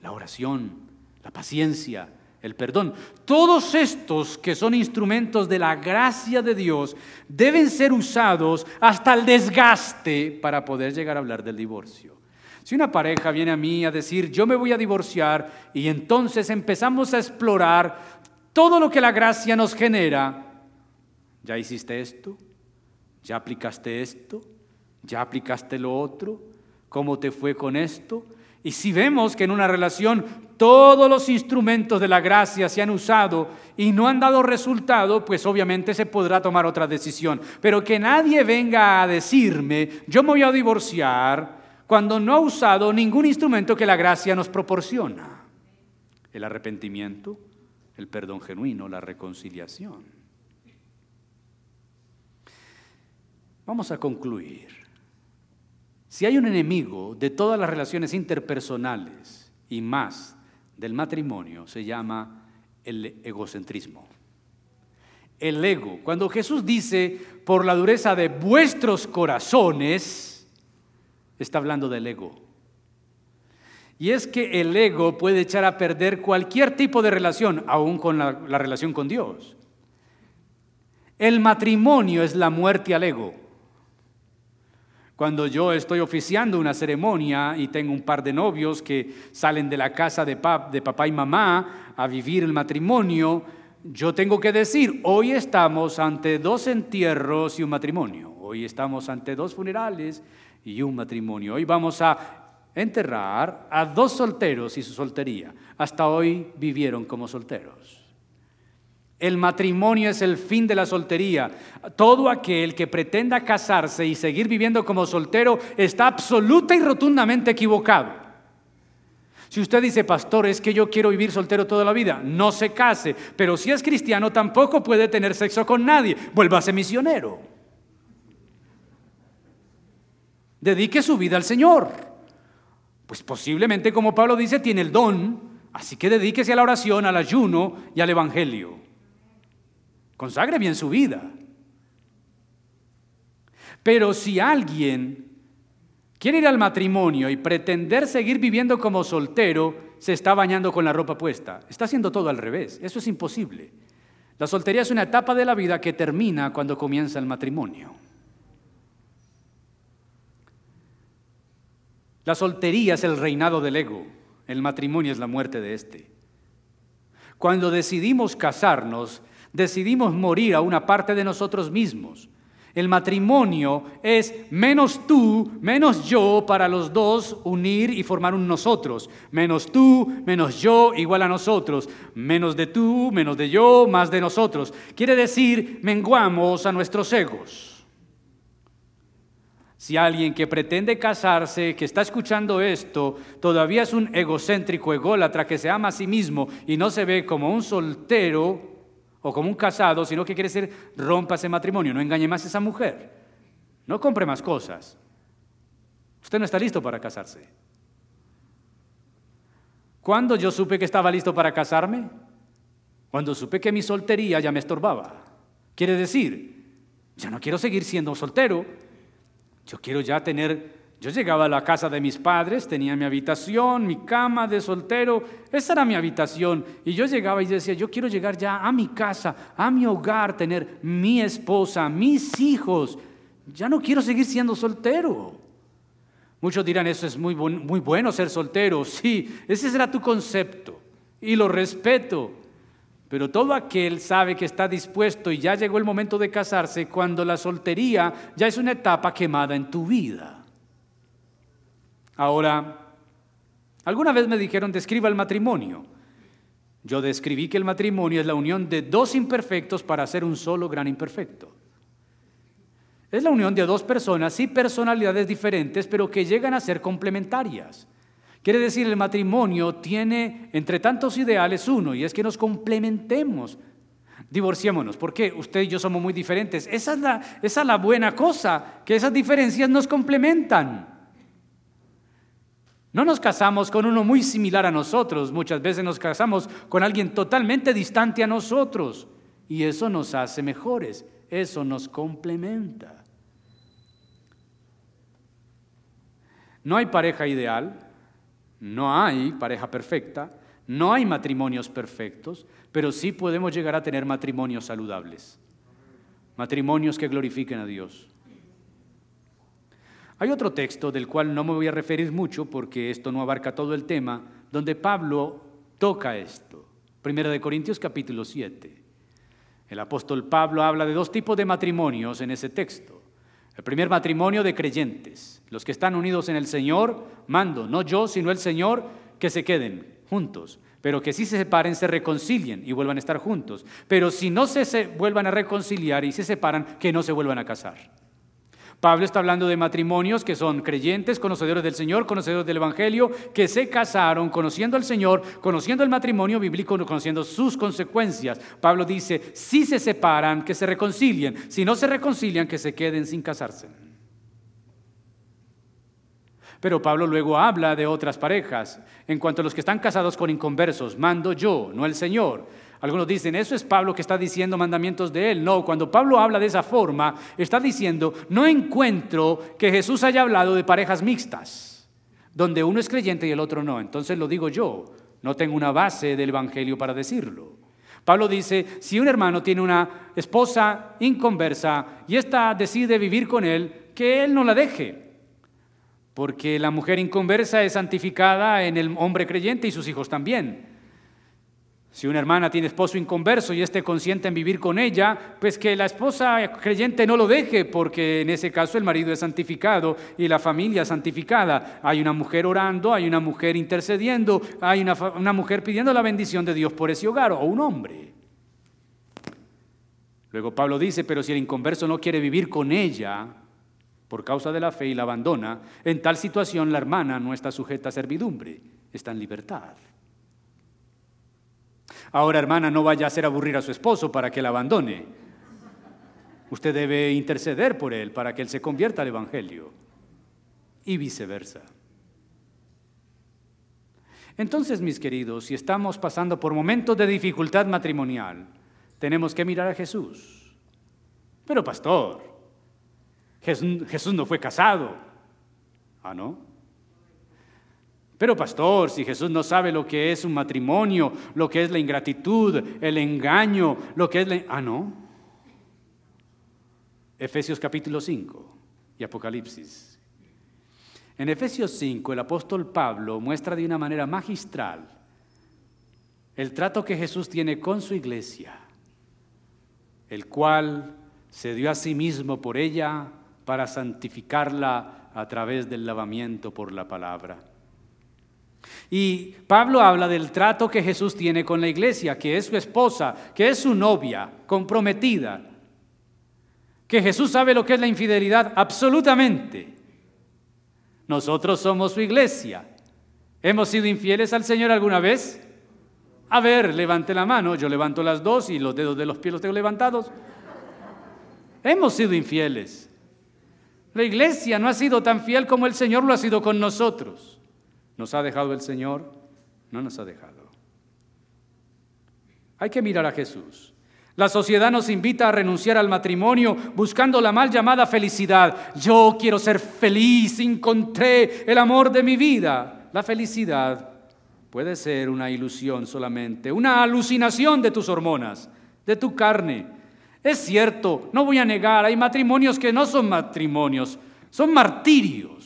la oración, la paciencia, el perdón. Todos estos que son instrumentos de la gracia de Dios deben ser usados hasta el desgaste para poder llegar a hablar del divorcio. Si una pareja viene a mí a decir, yo me voy a divorciar, y entonces empezamos a explorar todo lo que la gracia nos genera, ¿ya hiciste esto? ¿Ya aplicaste esto? ¿Ya aplicaste lo otro? ¿Cómo te fue con esto? Y si vemos que en una relación todos los instrumentos de la gracia se han usado y no han dado resultado, pues obviamente se podrá tomar otra decisión. Pero que nadie venga a decirme, yo me voy a divorciar cuando no ha usado ningún instrumento que la gracia nos proporciona. El arrepentimiento, el perdón genuino, la reconciliación. Vamos a concluir. Si hay un enemigo de todas las relaciones interpersonales y más del matrimonio, se llama el egocentrismo. El ego. Cuando Jesús dice, por la dureza de vuestros corazones, está hablando del ego. Y es que el ego puede echar a perder cualquier tipo de relación, aún con la, la relación con Dios. El matrimonio es la muerte al ego. Cuando yo estoy oficiando una ceremonia y tengo un par de novios que salen de la casa de, papá y mamá a vivir el matrimonio, yo tengo que decir, hoy estamos ante dos entierros y un matrimonio, hoy estamos ante dos funerales y un matrimonio, hoy vamos a enterrar a dos solteros y su soltería. Hasta hoy vivieron como solteros. El matrimonio es el fin de la soltería. Todo aquel que pretenda casarse y seguir viviendo como soltero está absoluta y rotundamente equivocado. Si usted dice, pastor, es que yo quiero vivir soltero toda la vida, no se case, pero si es cristiano tampoco puede tener sexo con nadie, vuélvase misionero. Dedique su vida al Señor. Pues posiblemente, como Pablo dice, tiene el don, así que dedíquese a la oración, al ayuno y al Evangelio. Consagre bien su vida. Pero si alguien quiere ir al matrimonio y pretender seguir viviendo como soltero, se está bañando con la ropa puesta. Está haciendo todo al revés. Eso es imposible. La soltería es una etapa de la vida que termina cuando comienza el matrimonio. La soltería es el reinado del ego. El matrimonio es la muerte de éste. Cuando decidimos casarnos, decidimos morir a una parte de nosotros mismos. El matrimonio es menos tú, menos yo para los dos unir y formar un nosotros. Menos tú, menos yo igual a nosotros. Menos de tú, menos de yo, más de nosotros. Quiere decir, menguamos a nuestros egos. Si alguien que pretende casarse, que está escuchando esto, todavía es un egocéntrico ególatra que se ama a sí mismo y no se ve como un soltero, o como un casado, sino que quiere decir rompa ese matrimonio, no engañe más a esa mujer, no compre más cosas. Usted no está listo para casarse. ¿Cuándo yo supe que estaba listo para casarme? Cuando supe que mi soltería ya me estorbaba. Quiere decir, ya no quiero seguir siendo soltero, yo quiero ya tener yo llegaba a la casa de mis padres, tenía mi habitación, mi cama de soltero, esa era mi habitación. Y yo llegaba y decía, yo quiero llegar ya a mi casa, a mi hogar, tener mi esposa, mis hijos. Ya no quiero seguir siendo soltero. Muchos dirán, eso es muy, muy bueno ser soltero. Sí, ese será tu concepto. Y lo respeto. Pero todo aquel sabe que está dispuesto y ya llegó el momento de casarse cuando la soltería ya es una etapa quemada en tu vida. Ahora, alguna vez me dijeron, describa el matrimonio. Yo describí que el matrimonio es la unión de dos imperfectos para hacer un solo gran imperfecto. Es la unión de dos personas y personalidades diferentes, pero que llegan a ser complementarias. Quiere decir, el matrimonio tiene entre tantos ideales uno, y es que nos complementemos. Divorciémonos, porque usted y yo somos muy diferentes. Esa es la, esa es la buena cosa, que esas diferencias nos complementan. No nos casamos con uno muy similar a nosotros, muchas veces nos casamos con alguien totalmente distante a nosotros y eso nos hace mejores, eso nos complementa. No hay pareja ideal, no hay pareja perfecta, no hay matrimonios perfectos, pero sí podemos llegar a tener matrimonios saludables, matrimonios que glorifiquen a Dios. Hay otro texto del cual no me voy a referir mucho porque esto no abarca todo el tema, donde Pablo toca esto. Primera de Corintios capítulo 7. El apóstol Pablo habla de dos tipos de matrimonios en ese texto. El primer matrimonio de creyentes, los que están unidos en el Señor, mando, no yo, sino el Señor, que se queden juntos, pero que si se separen, se reconcilien y vuelvan a estar juntos. Pero si no se, se vuelvan a reconciliar y se separan, que no se vuelvan a casar. Pablo está hablando de matrimonios que son creyentes, conocedores del Señor, conocedores del Evangelio, que se casaron conociendo al Señor, conociendo el matrimonio bíblico, conociendo sus consecuencias. Pablo dice, si se separan, que se reconcilien, si no se reconcilian, que se queden sin casarse. Pero Pablo luego habla de otras parejas. En cuanto a los que están casados con inconversos, mando yo, no el Señor. Algunos dicen, eso es Pablo que está diciendo mandamientos de él. No, cuando Pablo habla de esa forma, está diciendo, no encuentro que Jesús haya hablado de parejas mixtas, donde uno es creyente y el otro no. Entonces lo digo yo, no tengo una base del Evangelio para decirlo. Pablo dice, si un hermano tiene una esposa inconversa y ésta decide vivir con él, que él no la deje, porque la mujer inconversa es santificada en el hombre creyente y sus hijos también. Si una hermana tiene esposo inconverso y éste consiente en vivir con ella, pues que la esposa creyente no lo deje, porque en ese caso el marido es santificado y la familia santificada. Hay una mujer orando, hay una mujer intercediendo, hay una, una mujer pidiendo la bendición de Dios por ese hogar, o un hombre. Luego Pablo dice, pero si el inconverso no quiere vivir con ella por causa de la fe y la abandona, en tal situación la hermana no está sujeta a servidumbre, está en libertad. Ahora, hermana, no vaya a hacer aburrir a su esposo para que la abandone. Usted debe interceder por él para que él se convierta al Evangelio y viceversa. Entonces, mis queridos, si estamos pasando por momentos de dificultad matrimonial, tenemos que mirar a Jesús. Pero pastor, Jesús, no fue casado. ¿Ah, no? Pero pastor, si Jesús no sabe lo que es un matrimonio, lo que es la ingratitud, el engaño, lo que es la... Ah, no. Efesios capítulo 5 y Apocalipsis. En Efesios 5 el apóstol Pablo muestra de una manera magistral el trato que Jesús tiene con su iglesia, el cual se dio a sí mismo por ella para santificarla a través del lavamiento por la palabra y Pablo habla del trato que Jesús tiene con la iglesia, que es su esposa, que es su novia, comprometida. Que Jesús sabe lo que es la infidelidad absolutamente. Nosotros somos su iglesia. ¿Hemos sido infieles al Señor alguna vez? A ver, levante la mano. Yo levanto las dos y los dedos de los pies los tengo levantados. Hemos sido infieles. La iglesia no ha sido tan fiel como el Señor lo ha sido con nosotros. ¿Nos ha dejado el Señor? No nos ha dejado. Hay que mirar a Jesús. La sociedad nos invita a renunciar al matrimonio buscando la mal llamada felicidad. Yo quiero ser feliz, encontré el amor de mi vida. La felicidad puede ser una ilusión solamente, una alucinación de tus hormonas, de tu carne. Es cierto, no voy a negar, hay matrimonios que no son matrimonios, son martirios.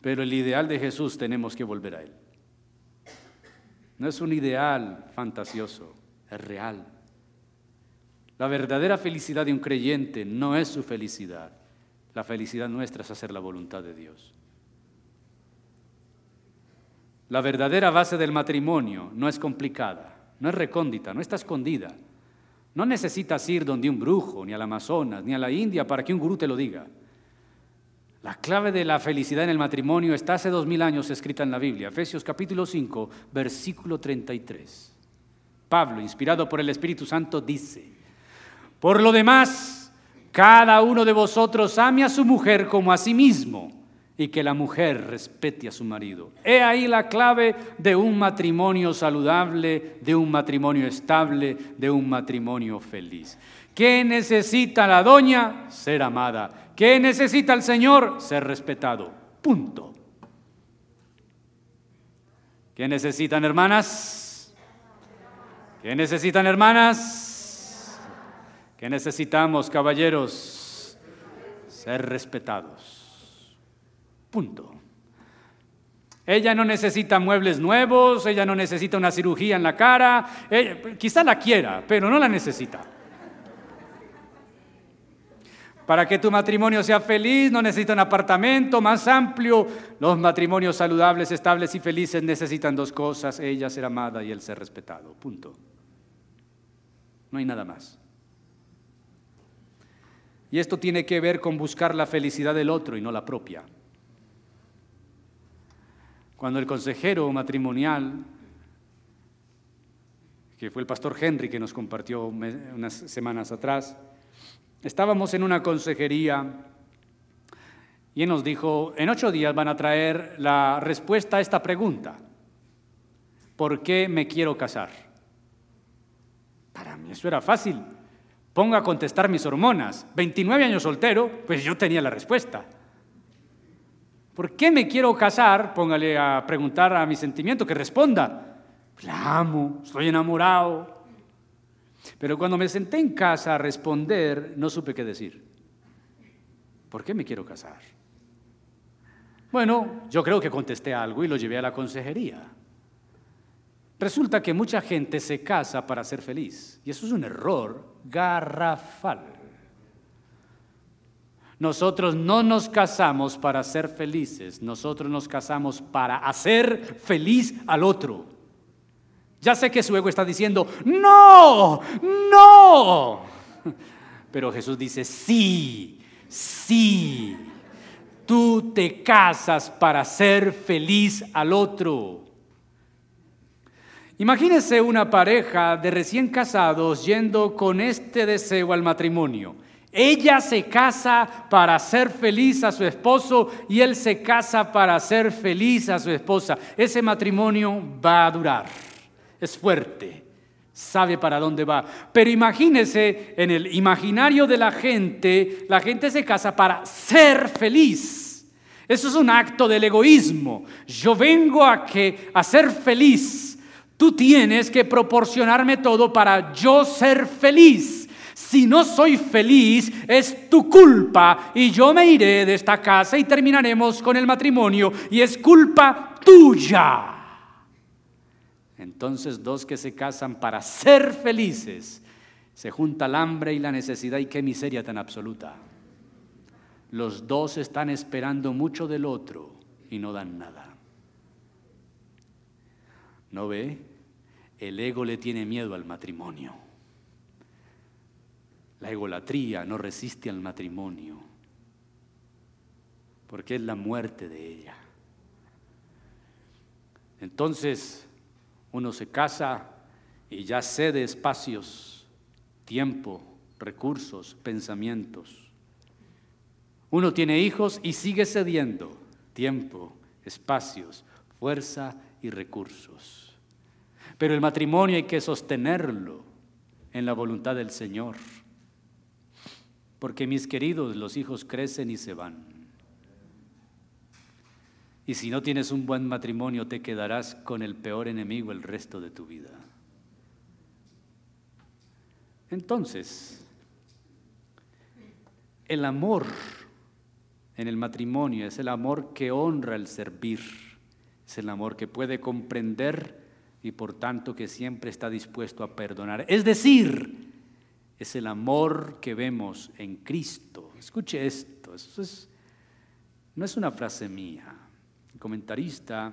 Pero el ideal de Jesús tenemos que volver a Él. No es un ideal fantasioso, es real. La verdadera felicidad de un creyente no es su felicidad. La felicidad nuestra es hacer la voluntad de Dios. La verdadera base del matrimonio no es complicada, no es recóndita, no está escondida. No necesitas ir donde un brujo, ni al Amazonas, ni a la India para que un gurú te lo diga. La clave de la felicidad en el matrimonio está hace dos mil años escrita en la Biblia, Efesios capítulo 5, versículo 33. Pablo, inspirado por el Espíritu Santo, dice, por lo demás, cada uno de vosotros ame a su mujer como a sí mismo y que la mujer respete a su marido. He ahí la clave de un matrimonio saludable, de un matrimonio estable, de un matrimonio feliz. ¿Qué necesita la doña? Ser amada. ¿Qué necesita el Señor? Ser respetado. Punto. ¿Qué necesitan hermanas? ¿Qué necesitan hermanas? ¿Qué necesitamos caballeros? Ser respetados. Punto. Ella no necesita muebles nuevos, ella no necesita una cirugía en la cara, quizá la quiera, pero no la necesita. Para que tu matrimonio sea feliz no necesita un apartamento más amplio. Los matrimonios saludables, estables y felices necesitan dos cosas, ella ser amada y él ser respetado. Punto. No hay nada más. Y esto tiene que ver con buscar la felicidad del otro y no la propia. Cuando el consejero matrimonial, que fue el pastor Henry que nos compartió unas semanas atrás, estábamos en una consejería y él nos dijo, en ocho días van a traer la respuesta a esta pregunta. ¿Por qué me quiero casar? Para mí eso era fácil ponga a contestar mis hormonas. 29 años soltero, pues yo tenía la respuesta. ¿Por qué me quiero casar? Póngale a preguntar a mi sentimiento que responda. La amo, estoy enamorado. Pero cuando me senté en casa a responder, no supe qué decir. ¿Por qué me quiero casar? Bueno, yo creo que contesté algo y lo llevé a la consejería. Resulta que mucha gente se casa para ser feliz y eso es un error garrafal. Nosotros no nos casamos para ser felices, nosotros nos casamos para hacer feliz al otro. Ya sé que su ego está diciendo, no, no. Pero Jesús dice, sí, sí. Tú te casas para ser feliz al otro. Imagínese una pareja de recién casados yendo con este deseo al matrimonio. Ella se casa para ser feliz a su esposo y él se casa para hacer feliz a su esposa. Ese matrimonio va a durar. Es fuerte. Sabe para dónde va. Pero imagínese en el imaginario de la gente, la gente se casa para ser feliz. Eso es un acto del egoísmo. Yo vengo a que a ser feliz Tú tienes que proporcionarme todo para yo ser feliz. Si no soy feliz, es tu culpa y yo me iré de esta casa y terminaremos con el matrimonio y es culpa tuya. Entonces dos que se casan para ser felices, se junta el hambre y la necesidad y qué miseria tan absoluta. Los dos están esperando mucho del otro y no dan nada. ¿No ve? El ego le tiene miedo al matrimonio. La egolatría no resiste al matrimonio porque es la muerte de ella. Entonces uno se casa y ya cede espacios, tiempo, recursos, pensamientos. Uno tiene hijos y sigue cediendo tiempo, espacios, fuerza y recursos. Pero el matrimonio hay que sostenerlo en la voluntad del Señor. Porque mis queridos, los hijos crecen y se van. Y si no tienes un buen matrimonio, te quedarás con el peor enemigo el resto de tu vida. Entonces, el amor en el matrimonio es el amor que honra el servir, es el amor que puede comprender y por tanto que siempre está dispuesto a perdonar. Es decir, es el amor que vemos en Cristo. Escuche esto, no es una frase mía. Comentarista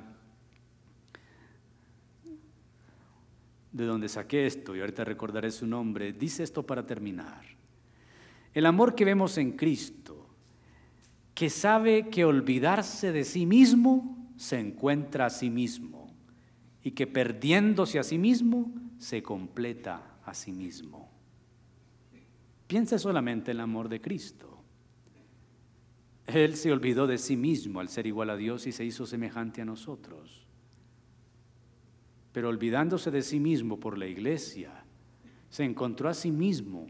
de donde saqué esto, y ahorita recordaré su nombre, dice esto para terminar. El amor que vemos en Cristo, que sabe que olvidarse de sí mismo se encuentra a sí mismo y que perdiéndose a sí mismo, se completa a sí mismo. Piense solamente en el amor de Cristo. Él se olvidó de sí mismo al ser igual a Dios y se hizo semejante a nosotros. Pero olvidándose de sí mismo por la iglesia, se encontró a sí mismo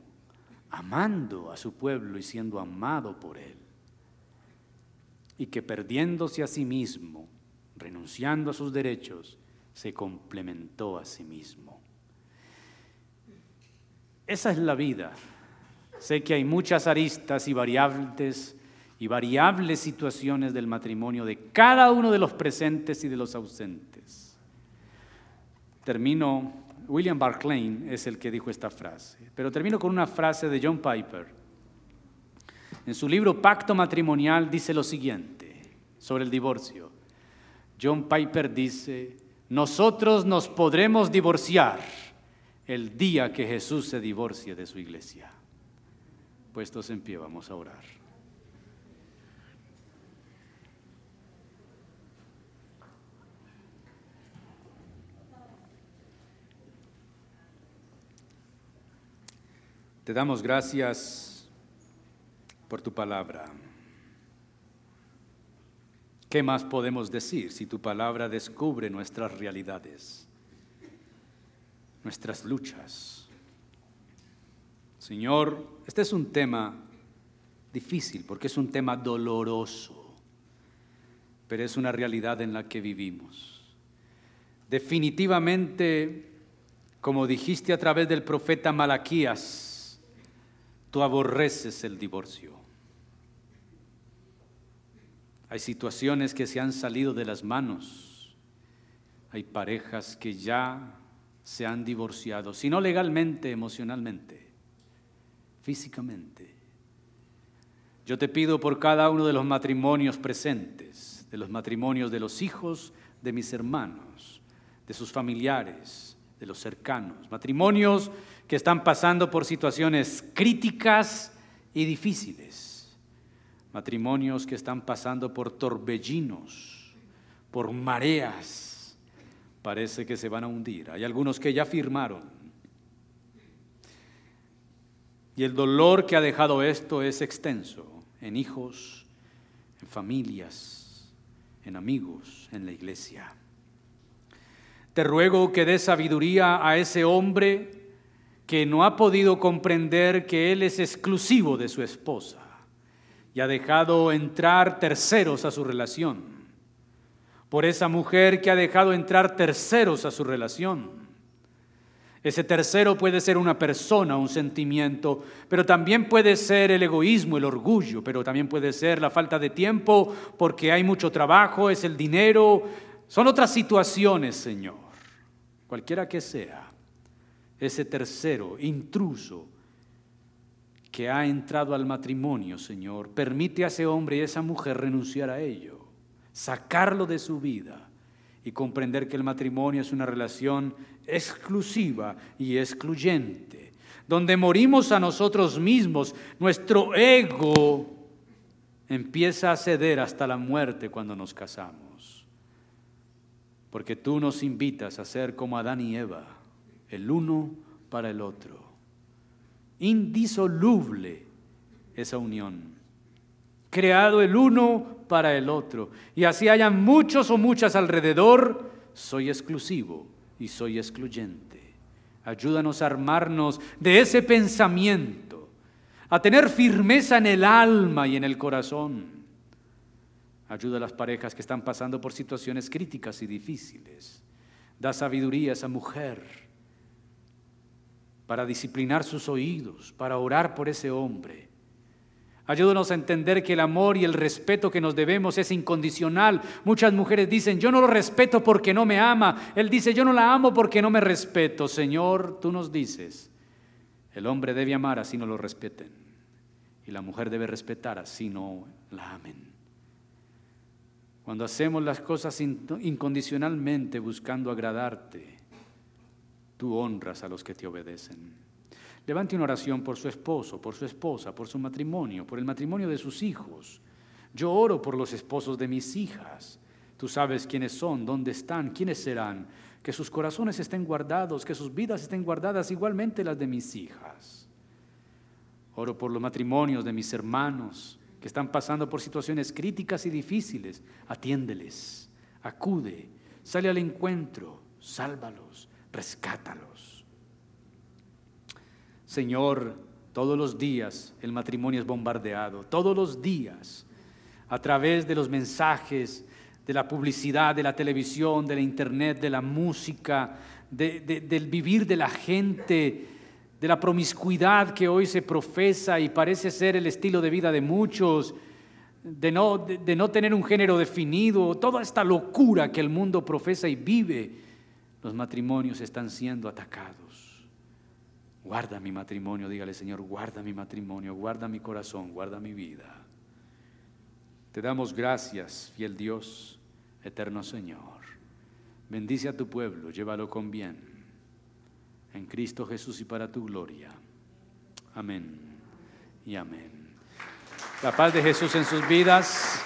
amando a su pueblo y siendo amado por él. Y que perdiéndose a sí mismo, renunciando a sus derechos, se complementó a sí mismo. Esa es la vida. Sé que hay muchas aristas y variables y variables situaciones del matrimonio de cada uno de los presentes y de los ausentes. Termino, William Barclay es el que dijo esta frase, pero termino con una frase de John Piper. en su libro Pacto Matrimonial dice lo siguiente sobre el divorcio. John Piper dice, nosotros nos podremos divorciar el día que Jesús se divorcie de su iglesia. Puestos en pie, vamos a orar. Te damos gracias por tu palabra. ¿Qué más podemos decir si tu palabra descubre nuestras realidades, nuestras luchas? Señor, este es un tema difícil porque es un tema doloroso, pero es una realidad en la que vivimos. Definitivamente, como dijiste a través del profeta Malaquías, tú aborreces el divorcio. Hay situaciones que se han salido de las manos. Hay parejas que ya se han divorciado, si no legalmente, emocionalmente, físicamente. Yo te pido por cada uno de los matrimonios presentes, de los matrimonios de los hijos de mis hermanos, de sus familiares, de los cercanos, matrimonios que están pasando por situaciones críticas y difíciles matrimonios que están pasando por torbellinos, por mareas, parece que se van a hundir. Hay algunos que ya firmaron. Y el dolor que ha dejado esto es extenso en hijos, en familias, en amigos, en la iglesia. Te ruego que dé sabiduría a ese hombre que no ha podido comprender que él es exclusivo de su esposa y ha dejado entrar terceros a su relación. Por esa mujer que ha dejado entrar terceros a su relación. Ese tercero puede ser una persona, un sentimiento, pero también puede ser el egoísmo, el orgullo, pero también puede ser la falta de tiempo porque hay mucho trabajo, es el dinero, son otras situaciones, Señor. Cualquiera que sea, ese tercero, intruso, que ha entrado al matrimonio, Señor, permite a ese hombre y a esa mujer renunciar a ello, sacarlo de su vida y comprender que el matrimonio es una relación exclusiva y excluyente, donde morimos a nosotros mismos, nuestro ego empieza a ceder hasta la muerte cuando nos casamos, porque tú nos invitas a ser como Adán y Eva, el uno para el otro indisoluble esa unión. Creado el uno para el otro. Y así hayan muchos o muchas alrededor, soy exclusivo y soy excluyente. Ayúdanos a armarnos de ese pensamiento, a tener firmeza en el alma y en el corazón. Ayuda a las parejas que están pasando por situaciones críticas y difíciles. Da sabiduría a esa mujer para disciplinar sus oídos, para orar por ese hombre. Ayúdanos a entender que el amor y el respeto que nos debemos es incondicional. Muchas mujeres dicen, yo no lo respeto porque no me ama. Él dice, yo no la amo porque no me respeto. Señor, tú nos dices, el hombre debe amar así no lo respeten. Y la mujer debe respetar así no la amen. Cuando hacemos las cosas incondicionalmente buscando agradarte, tú honras a los que te obedecen. Levante una oración por su esposo, por su esposa, por su matrimonio, por el matrimonio de sus hijos. Yo oro por los esposos de mis hijas. Tú sabes quiénes son, dónde están, quiénes serán. Que sus corazones estén guardados, que sus vidas estén guardadas igualmente las de mis hijas. Oro por los matrimonios de mis hermanos que están pasando por situaciones críticas y difíciles. Atiéndeles, acude, sale al encuentro, sálvalos rescátalos. Señor, todos los días el matrimonio es bombardeado, todos los días, a través de los mensajes, de la publicidad, de la televisión, de la internet, de la música, del vivir de la gente, de la promiscuidad que hoy se profesa y parece ser el estilo de vida de muchos, de no, de no tener un género definido, toda esta locura que el mundo profesa y vive los matrimonios están siendo atacados. Guarda mi matrimonio, dígale Señor, guarda mi matrimonio, guarda mi corazón, guarda mi vida. Te damos gracias, fiel Dios, eterno Señor. Bendice a tu pueblo, llévalo con bien. En Cristo Jesús y para tu gloria. Amén y amén. La paz de Jesús en sus vidas.